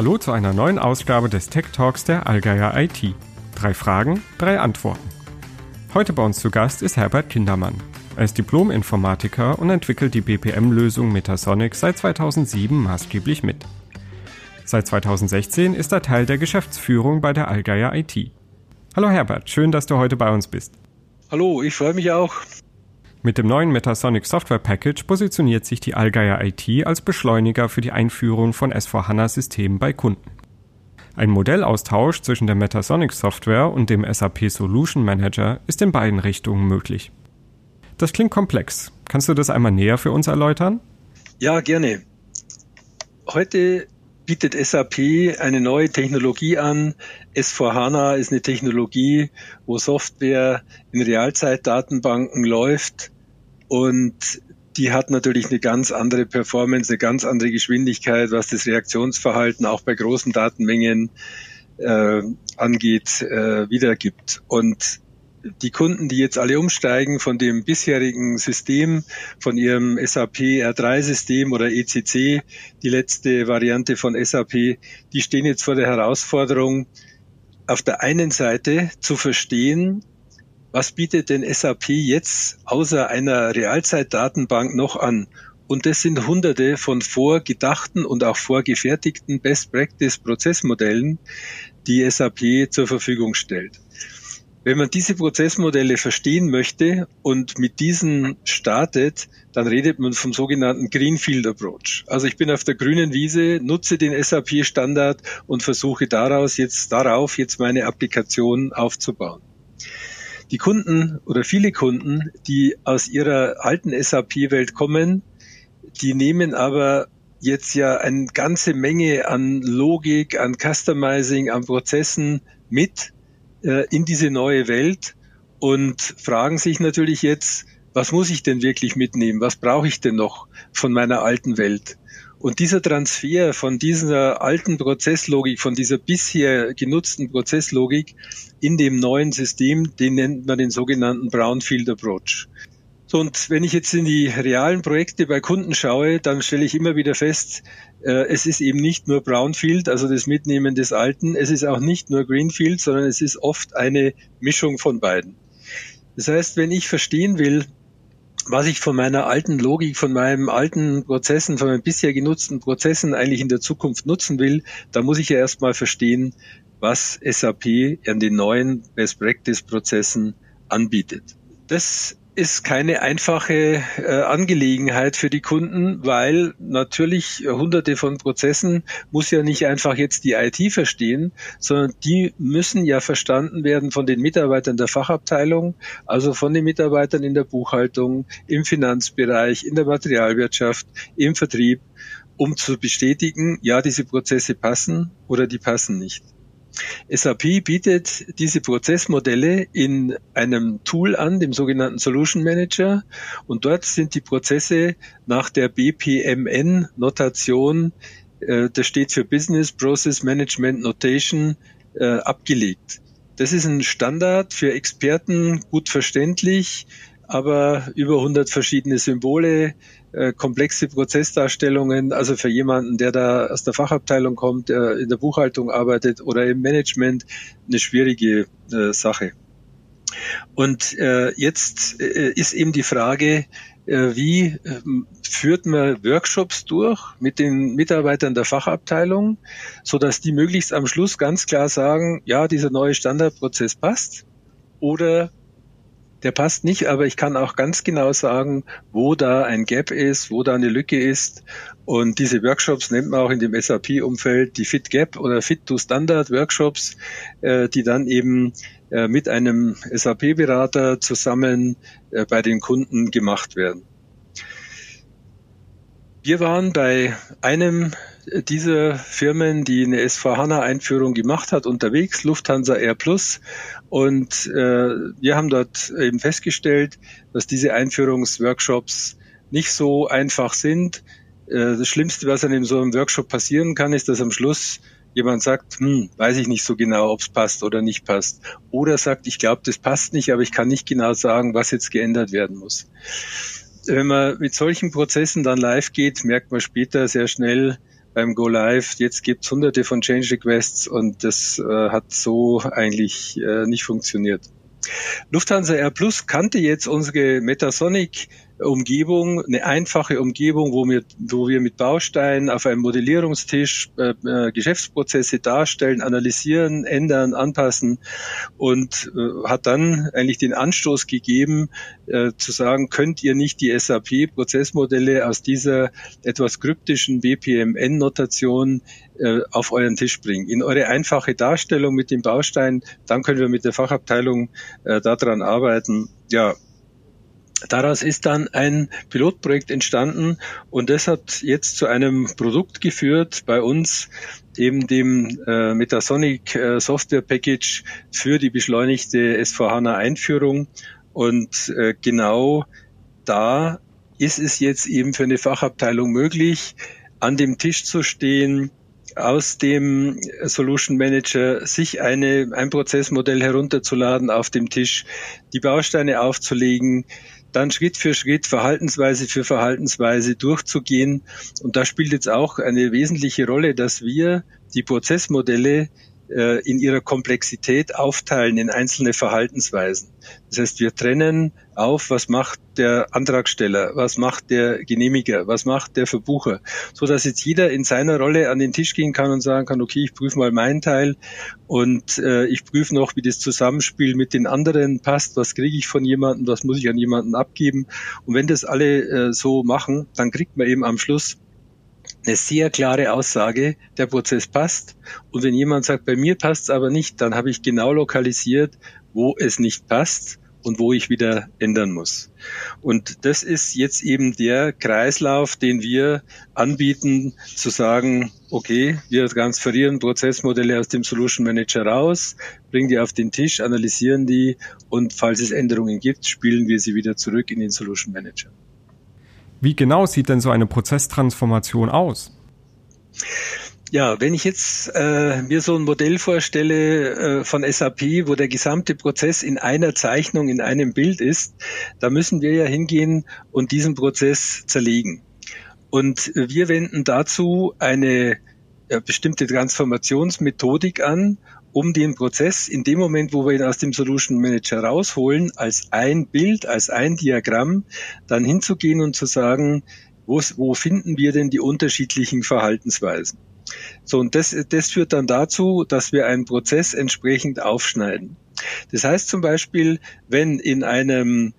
Hallo zu einer neuen Ausgabe des Tech Talks der Allgeier IT. Drei Fragen, drei Antworten. Heute bei uns zu Gast ist Herbert Kindermann. Er ist Diplom-Informatiker und entwickelt die BPM-Lösung Metasonic seit 2007 maßgeblich mit. Seit 2016 ist er Teil der Geschäftsführung bei der Allgeier IT. Hallo Herbert, schön, dass du heute bei uns bist. Hallo, ich freue mich auch. Mit dem neuen Metasonic Software Package positioniert sich die Allgeier IT als Beschleuniger für die Einführung von S4HANA-Systemen bei Kunden. Ein Modellaustausch zwischen der Metasonic Software und dem SAP Solution Manager ist in beiden Richtungen möglich. Das klingt komplex. Kannst du das einmal näher für uns erläutern? Ja, gerne. Heute bietet SAP eine neue Technologie an. S4HANA ist eine Technologie, wo Software in Realzeitdatenbanken läuft und die hat natürlich eine ganz andere Performance, eine ganz andere Geschwindigkeit, was das Reaktionsverhalten auch bei großen Datenmengen äh, angeht, äh, wiedergibt. Und die Kunden, die jetzt alle umsteigen von dem bisherigen System, von ihrem SAP R3-System oder ECC, die letzte Variante von SAP, die stehen jetzt vor der Herausforderung, auf der einen Seite zu verstehen, was bietet denn SAP jetzt außer einer Realzeitdatenbank noch an? Und das sind hunderte von vorgedachten und auch vorgefertigten Best Practice Prozessmodellen, die SAP zur Verfügung stellt. Wenn man diese Prozessmodelle verstehen möchte und mit diesen startet, dann redet man vom sogenannten Greenfield Approach. Also ich bin auf der grünen Wiese, nutze den SAP Standard und versuche daraus jetzt, darauf jetzt meine Applikation aufzubauen. Die Kunden oder viele Kunden, die aus ihrer alten SAP-Welt kommen, die nehmen aber jetzt ja eine ganze Menge an Logik, an Customizing, an Prozessen mit äh, in diese neue Welt und fragen sich natürlich jetzt, was muss ich denn wirklich mitnehmen? Was brauche ich denn noch von meiner alten Welt? Und dieser Transfer von dieser alten Prozesslogik, von dieser bisher genutzten Prozesslogik in dem neuen System, den nennt man den sogenannten Brownfield Approach. Und wenn ich jetzt in die realen Projekte bei Kunden schaue, dann stelle ich immer wieder fest, äh, es ist eben nicht nur Brownfield, also das Mitnehmen des Alten, es ist auch nicht nur Greenfield, sondern es ist oft eine Mischung von beiden. Das heißt, wenn ich verstehen will, was ich von meiner alten Logik, von meinen alten Prozessen, von meinen bisher genutzten Prozessen eigentlich in der Zukunft nutzen will, dann muss ich ja erstmal verstehen, was SAP an den neuen Best Practice Prozessen anbietet. Das ist keine einfache äh, Angelegenheit für die Kunden, weil natürlich hunderte von Prozessen muss ja nicht einfach jetzt die IT verstehen, sondern die müssen ja verstanden werden von den Mitarbeitern der Fachabteilung, also von den Mitarbeitern in der Buchhaltung, im Finanzbereich, in der Materialwirtschaft, im Vertrieb, um zu bestätigen, ja, diese Prozesse passen oder die passen nicht. SAP bietet diese Prozessmodelle in einem Tool an, dem sogenannten Solution Manager. Und dort sind die Prozesse nach der BPMN-Notation, äh, das steht für Business Process Management Notation, äh, abgelegt. Das ist ein Standard für Experten, gut verständlich, aber über 100 verschiedene Symbole, äh, komplexe Prozessdarstellungen, also für jemanden, der da aus der Fachabteilung kommt, der in der Buchhaltung arbeitet oder im Management, eine schwierige äh, Sache. Und äh, jetzt äh, ist eben die Frage, äh, wie ähm, führt man Workshops durch mit den Mitarbeitern der Fachabteilung, so dass die möglichst am Schluss ganz klar sagen, ja, dieser neue Standardprozess passt oder der passt nicht, aber ich kann auch ganz genau sagen, wo da ein Gap ist, wo da eine Lücke ist. Und diese Workshops nennt man auch in dem SAP-Umfeld die Fit Gap oder Fit to Standard Workshops, äh, die dann eben äh, mit einem SAP-Berater zusammen äh, bei den Kunden gemacht werden. Wir waren bei einem dieser Firmen, die eine S4HANA-Einführung gemacht hat, unterwegs, Lufthansa Air Plus. Und äh, wir haben dort eben festgestellt, dass diese Einführungsworkshops nicht so einfach sind. Äh, das Schlimmste, was an so einem Workshop passieren kann, ist, dass am Schluss jemand sagt, hm, weiß ich nicht so genau, ob es passt oder nicht passt. Oder sagt, ich glaube, das passt nicht, aber ich kann nicht genau sagen, was jetzt geändert werden muss wenn man mit solchen Prozessen dann live geht, merkt man später sehr schnell, beim Go Live. Jetzt gibt es hunderte von Change Requests und das äh, hat so eigentlich äh, nicht funktioniert. Lufthansa Air Plus kannte jetzt unsere Metasonic Umgebung, eine einfache Umgebung, wo wir, wo wir mit Bausteinen auf einem Modellierungstisch äh, äh, Geschäftsprozesse darstellen, analysieren, ändern, anpassen und äh, hat dann eigentlich den Anstoß gegeben, äh, zu sagen, könnt ihr nicht die SAP-Prozessmodelle aus dieser etwas kryptischen BPMN-Notation äh, auf euren Tisch bringen, in eure einfache Darstellung mit dem Baustein, dann können wir mit der Fachabteilung äh, daran arbeiten. Ja, Daraus ist dann ein Pilotprojekt entstanden und das hat jetzt zu einem Produkt geführt bei uns, eben dem äh, Metasonic äh, Software Package für die beschleunigte S4HANA Einführung. Und äh, genau da ist es jetzt eben für eine Fachabteilung möglich, an dem Tisch zu stehen, aus dem Solution Manager sich eine, ein Prozessmodell herunterzuladen auf dem Tisch, die Bausteine aufzulegen, dann Schritt für Schritt, Verhaltensweise für Verhaltensweise durchzugehen. Und da spielt jetzt auch eine wesentliche Rolle, dass wir die Prozessmodelle äh, in ihrer Komplexität aufteilen in einzelne Verhaltensweisen. Das heißt, wir trennen auf, was macht der Antragsteller, was macht der Genehmiger, was macht der Verbucher, so dass jetzt jeder in seiner Rolle an den Tisch gehen kann und sagen kann, okay, ich prüfe mal meinen Teil und äh, ich prüfe noch, wie das Zusammenspiel mit den anderen passt, was kriege ich von jemandem, was muss ich an jemanden abgeben. Und wenn das alle äh, so machen, dann kriegt man eben am Schluss eine sehr klare Aussage, der Prozess passt. Und wenn jemand sagt, bei mir passt es aber nicht, dann habe ich genau lokalisiert, wo es nicht passt und wo ich wieder ändern muss. Und das ist jetzt eben der Kreislauf, den wir anbieten, zu sagen, okay, wir transferieren Prozessmodelle aus dem Solution Manager raus, bringen die auf den Tisch, analysieren die und falls es Änderungen gibt, spielen wir sie wieder zurück in den Solution Manager. Wie genau sieht denn so eine Prozesstransformation aus? Ja, wenn ich jetzt äh, mir so ein Modell vorstelle äh, von SAP, wo der gesamte Prozess in einer Zeichnung, in einem Bild ist, da müssen wir ja hingehen und diesen Prozess zerlegen. Und wir wenden dazu eine äh, bestimmte Transformationsmethodik an um den Prozess in dem Moment, wo wir ihn aus dem Solution Manager rausholen, als ein Bild, als ein Diagramm, dann hinzugehen und zu sagen, wo, wo finden wir denn die unterschiedlichen Verhaltensweisen? So, und das, das führt dann dazu, dass wir einen Prozess entsprechend aufschneiden. Das heißt zum Beispiel, wenn in einem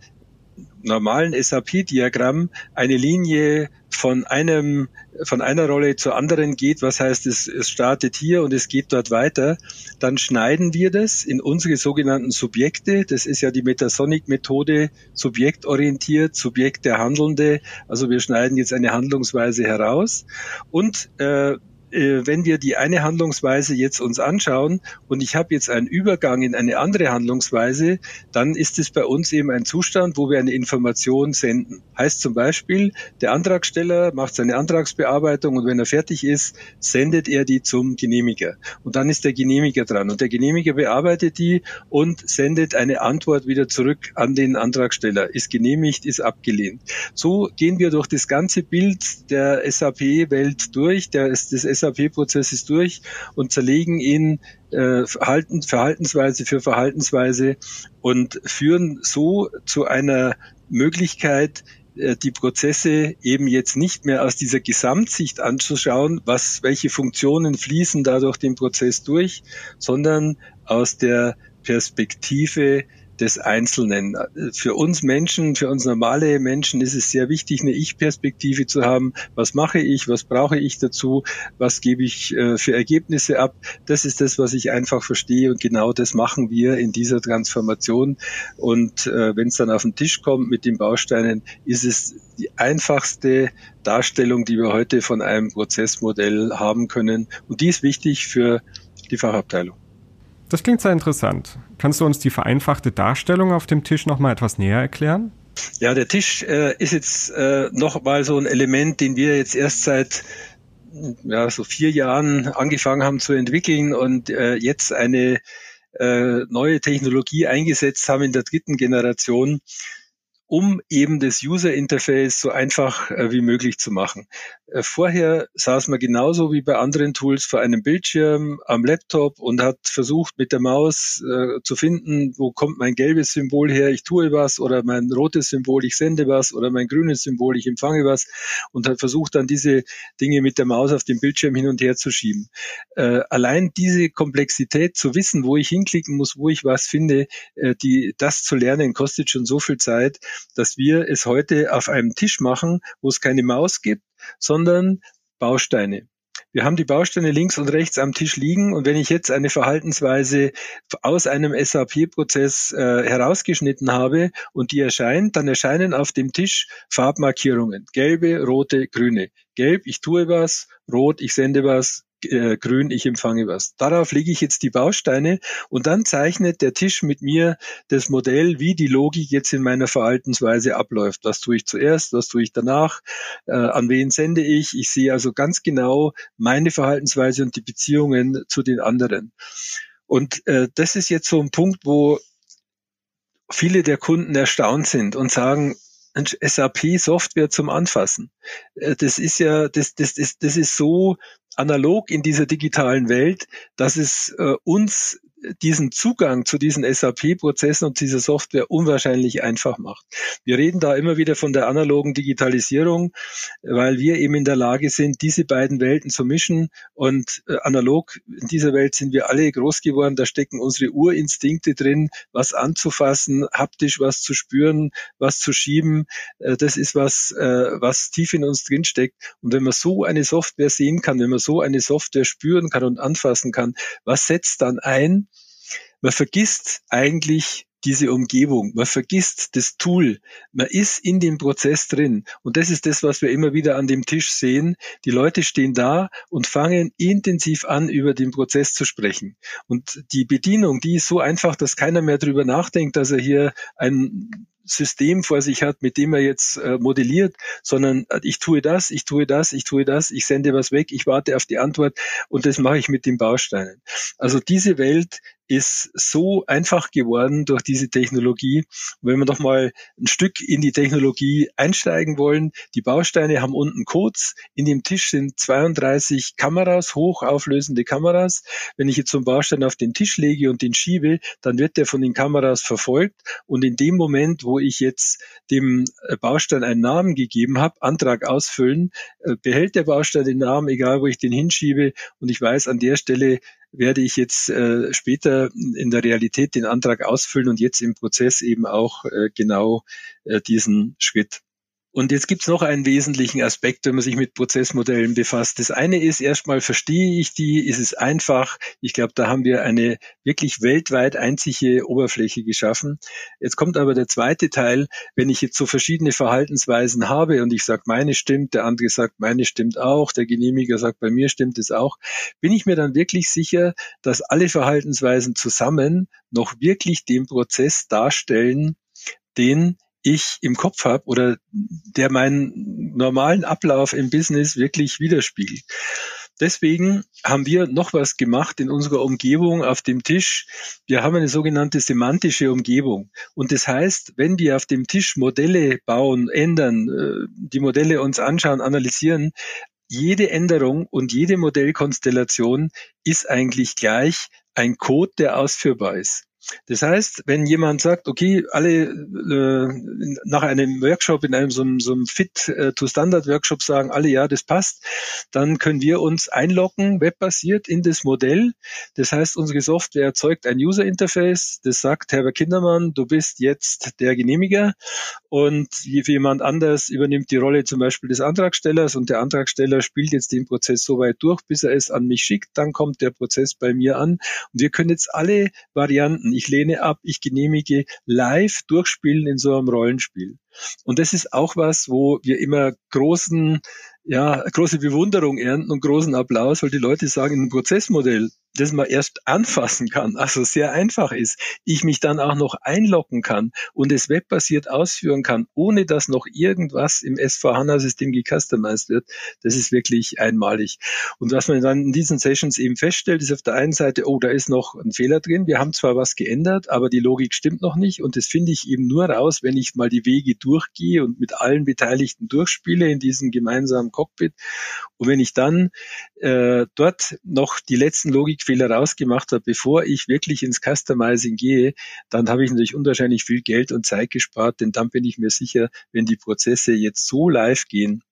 normalen SAP-Diagramm eine Linie von einem von einer Rolle zur anderen geht, was heißt es, es startet hier und es geht dort weiter, dann schneiden wir das in unsere sogenannten Subjekte. Das ist ja die Metasonic-Methode, subjektorientiert, Subjekt der Handelnde. Also wir schneiden jetzt eine Handlungsweise heraus und äh, wenn wir die eine Handlungsweise jetzt uns anschauen und ich habe jetzt einen Übergang in eine andere Handlungsweise, dann ist es bei uns eben ein Zustand, wo wir eine Information senden. Heißt zum Beispiel, der Antragsteller macht seine Antragsbearbeitung und wenn er fertig ist, sendet er die zum Genehmiger. Und dann ist der Genehmiger dran und der Genehmiger bearbeitet die und sendet eine Antwort wieder zurück an den Antragsteller. Ist genehmigt, ist abgelehnt. So gehen wir durch das ganze Bild der SAP-Welt durch, der, des SAP-Prozess ist durch und zerlegen ihn äh, Verhalten, Verhaltensweise für Verhaltensweise und führen so zu einer Möglichkeit, äh, die Prozesse eben jetzt nicht mehr aus dieser Gesamtsicht anzuschauen, was, welche Funktionen fließen da durch den Prozess durch, sondern aus der Perspektive des Einzelnen. Für uns Menschen, für uns normale Menschen ist es sehr wichtig, eine Ich-Perspektive zu haben. Was mache ich? Was brauche ich dazu? Was gebe ich äh, für Ergebnisse ab? Das ist das, was ich einfach verstehe und genau das machen wir in dieser Transformation. Und äh, wenn es dann auf den Tisch kommt mit den Bausteinen, ist es die einfachste Darstellung, die wir heute von einem Prozessmodell haben können. Und die ist wichtig für die Fachabteilung. Das klingt sehr interessant. Kannst du uns die vereinfachte Darstellung auf dem Tisch nochmal etwas näher erklären? Ja, der Tisch äh, ist jetzt äh, nochmal so ein Element, den wir jetzt erst seit ja, so vier Jahren angefangen haben zu entwickeln und äh, jetzt eine äh, neue Technologie eingesetzt haben in der dritten Generation. Um eben das User Interface so einfach äh, wie möglich zu machen. Äh, vorher saß man genauso wie bei anderen Tools vor einem Bildschirm am Laptop und hat versucht mit der Maus äh, zu finden, wo kommt mein gelbes Symbol her, ich tue was oder mein rotes Symbol, ich sende was oder mein grünes Symbol, ich empfange was und hat versucht dann diese Dinge mit der Maus auf dem Bildschirm hin und her zu schieben. Allein diese Komplexität zu wissen, wo ich hinklicken muss, wo ich was finde, die, das zu lernen, kostet schon so viel Zeit, dass wir es heute auf einem Tisch machen, wo es keine Maus gibt, sondern Bausteine. Wir haben die Bausteine links und rechts am Tisch liegen und wenn ich jetzt eine Verhaltensweise aus einem SAP-Prozess äh, herausgeschnitten habe und die erscheint, dann erscheinen auf dem Tisch Farbmarkierungen. Gelbe, rote, grüne. Gelb, ich tue was, rot, ich sende was, äh, grün, ich empfange was. Darauf lege ich jetzt die Bausteine und dann zeichnet der Tisch mit mir das Modell, wie die Logik jetzt in meiner Verhaltensweise abläuft. Was tue ich zuerst, was tue ich danach, äh, an wen sende ich. Ich sehe also ganz genau meine Verhaltensweise und die Beziehungen zu den anderen. Und äh, das ist jetzt so ein Punkt, wo viele der Kunden erstaunt sind und sagen, SAP-Software zum Anfassen. Äh, das ist ja, das, das, das, das ist so analog in dieser digitalen Welt, dass es äh, uns diesen Zugang zu diesen SAP-Prozessen und dieser Software unwahrscheinlich einfach macht. Wir reden da immer wieder von der analogen Digitalisierung, weil wir eben in der Lage sind, diese beiden Welten zu mischen. Und äh, analog in dieser Welt sind wir alle groß geworden. Da stecken unsere Urinstinkte drin, was anzufassen, haptisch was zu spüren, was zu schieben. Äh, das ist was, äh, was tief in uns drin steckt. Und wenn man so eine Software sehen kann, wenn man so eine Software spüren kann und anfassen kann, was setzt dann ein? Man vergisst eigentlich diese Umgebung. Man vergisst das Tool. Man ist in dem Prozess drin. Und das ist das, was wir immer wieder an dem Tisch sehen. Die Leute stehen da und fangen intensiv an, über den Prozess zu sprechen. Und die Bedienung, die ist so einfach, dass keiner mehr drüber nachdenkt, dass er hier ein System vor sich hat, mit dem er jetzt äh, modelliert, sondern äh, ich tue das, ich tue das, ich tue das, ich sende was weg, ich warte auf die Antwort und das mache ich mit den Bausteinen. Also diese Welt ist so einfach geworden durch diese Technologie. wenn wir doch mal ein Stück in die Technologie einsteigen wollen, die Bausteine haben unten Codes. In dem Tisch sind 32 Kameras, hochauflösende Kameras. Wenn ich jetzt so einen Baustein auf den Tisch lege und den schiebe, dann wird der von den Kameras verfolgt. Und in dem Moment, wo ich jetzt dem äh, Baustein einen Namen gegeben habe, Antrag ausfüllen, äh, behält der Baustein den Namen, egal wo ich den hinschiebe. Und ich weiß, an der Stelle werde ich jetzt äh, später in der Realität den Antrag ausfüllen und jetzt im Prozess eben auch äh, genau äh, diesen Schritt. Und jetzt gibt es noch einen wesentlichen Aspekt, wenn man sich mit Prozessmodellen befasst. Das eine ist erstmal, verstehe ich die, ist es einfach. Ich glaube, da haben wir eine wirklich weltweit einzige Oberfläche geschaffen. Jetzt kommt aber der zweite Teil, wenn ich jetzt so verschiedene Verhaltensweisen habe und ich sage, meine stimmt, der andere sagt, meine stimmt auch, der Genehmiger sagt, bei mir stimmt es auch, bin ich mir dann wirklich sicher, dass alle Verhaltensweisen zusammen noch wirklich den Prozess darstellen, den ich im Kopf habe oder der meinen normalen Ablauf im Business wirklich widerspiegelt. Deswegen haben wir noch was gemacht in unserer Umgebung auf dem Tisch. Wir haben eine sogenannte semantische Umgebung. Und das heißt, wenn wir auf dem Tisch Modelle bauen, ändern, äh, die Modelle uns anschauen, analysieren, jede Änderung und jede Modellkonstellation ist eigentlich gleich ein Code, der ausführbar ist. Das heißt, wenn jemand sagt, okay, alle äh, nach einem Workshop, in einem so, so einem Fit-to-Standard-Workshop sagen alle, ja, das passt, dann können wir uns einloggen, webbasiert in das Modell. Das heißt, unsere Software erzeugt ein User-Interface, das sagt, Herbert Kindermann, du bist jetzt der Genehmiger. Und jemand anders übernimmt die Rolle zum Beispiel des Antragstellers und der Antragsteller spielt jetzt den Prozess so weit durch, bis er es an mich schickt, dann kommt der Prozess bei mir an. Und wir können jetzt alle Varianten ich lehne ab, ich genehmige live durchspielen in so einem Rollenspiel. Und das ist auch was, wo wir immer großen, ja, große Bewunderung ernten und großen Applaus, weil die Leute sagen, einem Prozessmodell, das man erst anfassen kann, also sehr einfach ist, ich mich dann auch noch einloggen kann und es webbasiert ausführen kann, ohne dass noch irgendwas im S4HANA-System gecustomized wird, das ist wirklich einmalig. Und was man dann in diesen Sessions eben feststellt, ist auf der einen Seite, oh, da ist noch ein Fehler drin. Wir haben zwar was geändert, aber die Logik stimmt noch nicht. Und das finde ich eben nur raus, wenn ich mal die Wege durchgehe und mit allen Beteiligten durchspiele in diesem gemeinsamen Cockpit. Und wenn ich dann äh, dort noch die letzten Logikfehler rausgemacht habe, bevor ich wirklich ins Customizing gehe, dann habe ich natürlich unwahrscheinlich viel Geld und Zeit gespart, denn dann bin ich mir sicher, wenn die Prozesse jetzt so live gehen,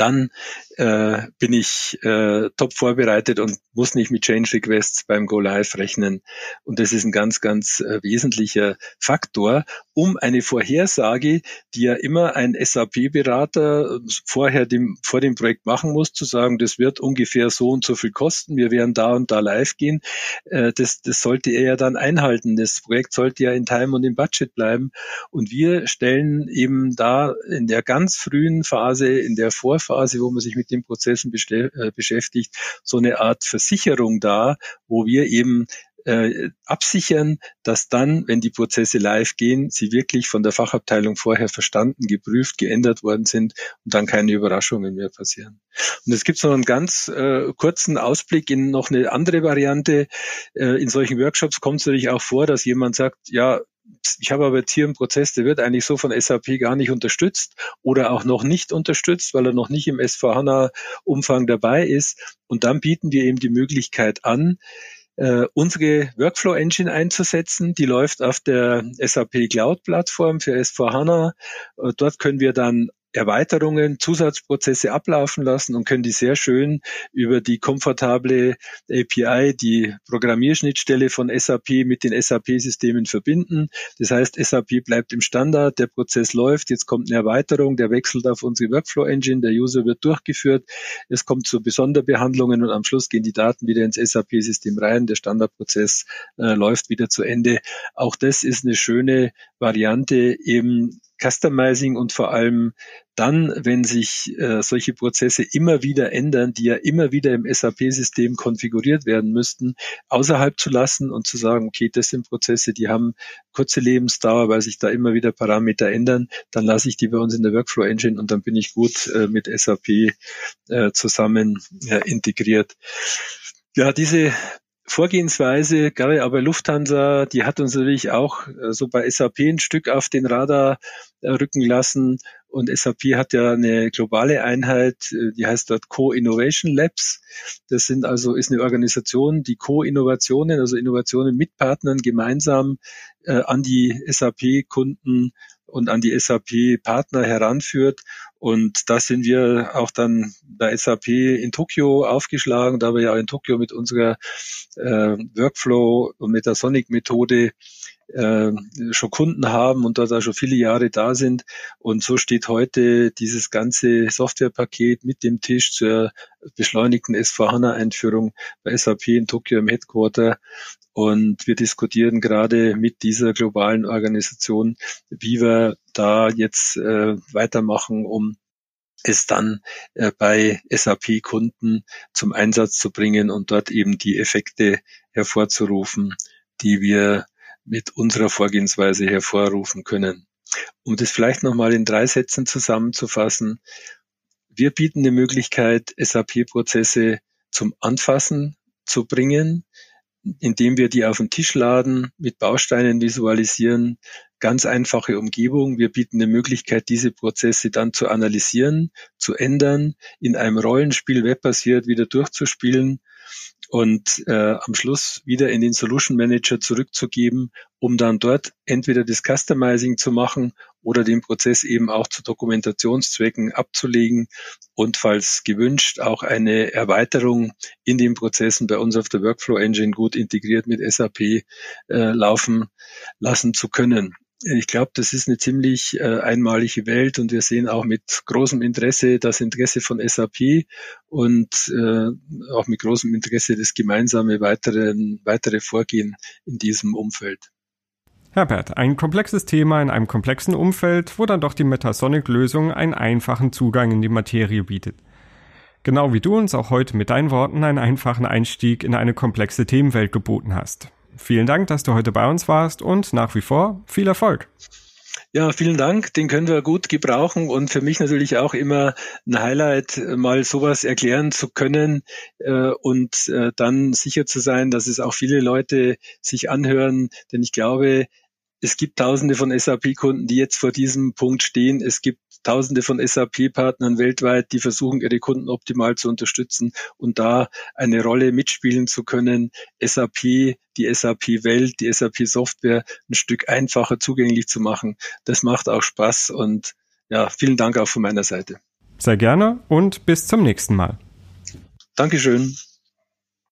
dann äh, bin ich äh, top vorbereitet und muss nicht mit Change Requests beim Go Live rechnen. Und das ist ein ganz, ganz äh, wesentlicher Faktor, um eine Vorhersage, die ja immer ein SAP-Berater vorher dem, vor dem Projekt machen muss, zu sagen, das wird ungefähr so und so viel kosten, wir werden da und da live gehen. Äh, das, das sollte er ja dann einhalten. Das Projekt sollte ja in Time und im Budget bleiben. Und wir stellen eben da in der ganz frühen Phase, in der Vorphase, Phase, wo man sich mit den Prozessen äh, beschäftigt, so eine Art Versicherung da, wo wir eben äh, absichern, dass dann, wenn die Prozesse live gehen, sie wirklich von der Fachabteilung vorher verstanden, geprüft, geändert worden sind und dann keine Überraschungen mehr passieren. Und es gibt noch einen ganz äh, kurzen Ausblick in noch eine andere Variante. Äh, in solchen Workshops kommt es natürlich auch vor, dass jemand sagt, ja, ich habe aber jetzt hier einen Prozess, der wird eigentlich so von SAP gar nicht unterstützt oder auch noch nicht unterstützt, weil er noch nicht im S4HANA-Umfang dabei ist. Und dann bieten wir eben die Möglichkeit an, äh, unsere Workflow Engine einzusetzen. Die läuft auf der SAP Cloud Plattform für S4HANA. Äh, dort können wir dann Erweiterungen, Zusatzprozesse ablaufen lassen und können die sehr schön über die komfortable API, die Programmierschnittstelle von SAP mit den SAP-Systemen verbinden. Das heißt, SAP bleibt im Standard, der Prozess läuft, jetzt kommt eine Erweiterung, der wechselt auf unsere Workflow-Engine, der User wird durchgeführt, es kommt zu Besonderbehandlungen und am Schluss gehen die Daten wieder ins SAP-System rein, der Standardprozess äh, läuft wieder zu Ende. Auch das ist eine schöne Variante, eben Customizing und vor allem dann, wenn sich äh, solche Prozesse immer wieder ändern, die ja immer wieder im SAP-System konfiguriert werden müssten, außerhalb zu lassen und zu sagen, okay, das sind Prozesse, die haben kurze Lebensdauer, weil sich da immer wieder Parameter ändern, dann lasse ich die bei uns in der Workflow Engine und dann bin ich gut äh, mit SAP äh, zusammen äh, integriert. Ja, diese Vorgehensweise, gerade aber Lufthansa, die hat uns natürlich auch äh, so bei SAP ein Stück auf den Radar äh, rücken lassen. Und SAP hat ja eine globale Einheit, äh, die heißt dort Co-Innovation Labs. Das sind also, ist eine Organisation, die Co-Innovationen, also Innovationen mit Partnern gemeinsam äh, an die SAP-Kunden und an die SAP-Partner heranführt. Und da sind wir auch dann bei SAP in Tokio aufgeschlagen, da wir ja in Tokio mit unserer äh, Workflow- und Metasonic-Methode äh, schon Kunden haben und dort auch schon viele Jahre da sind. Und so steht heute dieses ganze Softwarepaket mit dem Tisch zur beschleunigten S4HANA-Einführung bei SAP in Tokio im Headquarter. Und wir diskutieren gerade mit dieser globalen Organisation, wie wir da jetzt äh, weitermachen, um es dann äh, bei SAP-Kunden zum Einsatz zu bringen und dort eben die Effekte hervorzurufen, die wir mit unserer Vorgehensweise hervorrufen können. Um das vielleicht nochmal in drei Sätzen zusammenzufassen. Wir bieten die Möglichkeit, SAP-Prozesse zum Anfassen zu bringen, indem wir die auf den Tisch laden, mit Bausteinen visualisieren, ganz einfache Umgebung. Wir bieten eine Möglichkeit, diese Prozesse dann zu analysieren, zu ändern, in einem Rollenspiel webbasiert wieder durchzuspielen und äh, am Schluss wieder in den Solution Manager zurückzugeben, um dann dort entweder das Customizing zu machen oder den Prozess eben auch zu Dokumentationszwecken abzulegen und falls gewünscht auch eine Erweiterung in den Prozessen bei uns auf der Workflow Engine gut integriert mit SAP äh, laufen lassen zu können ich glaube, das ist eine ziemlich äh, einmalige Welt und wir sehen auch mit großem Interesse das Interesse von SAP und äh, auch mit großem Interesse das gemeinsame weitere, weitere Vorgehen in diesem Umfeld. Herbert, ein komplexes Thema in einem komplexen Umfeld, wo dann doch die Metasonic-Lösung einen einfachen Zugang in die Materie bietet. Genau wie du uns auch heute mit deinen Worten einen einfachen Einstieg in eine komplexe Themenwelt geboten hast. Vielen Dank, dass du heute bei uns warst und nach wie vor viel Erfolg. Ja, vielen Dank. Den können wir gut gebrauchen und für mich natürlich auch immer ein Highlight, mal sowas erklären zu können äh, und äh, dann sicher zu sein, dass es auch viele Leute sich anhören. Denn ich glaube, es gibt tausende von SAP-Kunden, die jetzt vor diesem Punkt stehen. Es gibt tausende von SAP-Partnern weltweit, die versuchen, ihre Kunden optimal zu unterstützen und da eine Rolle mitspielen zu können, SAP, die SAP-Welt, die SAP-Software ein Stück einfacher zugänglich zu machen. Das macht auch Spaß und ja, vielen Dank auch von meiner Seite. Sehr gerne und bis zum nächsten Mal. Dankeschön.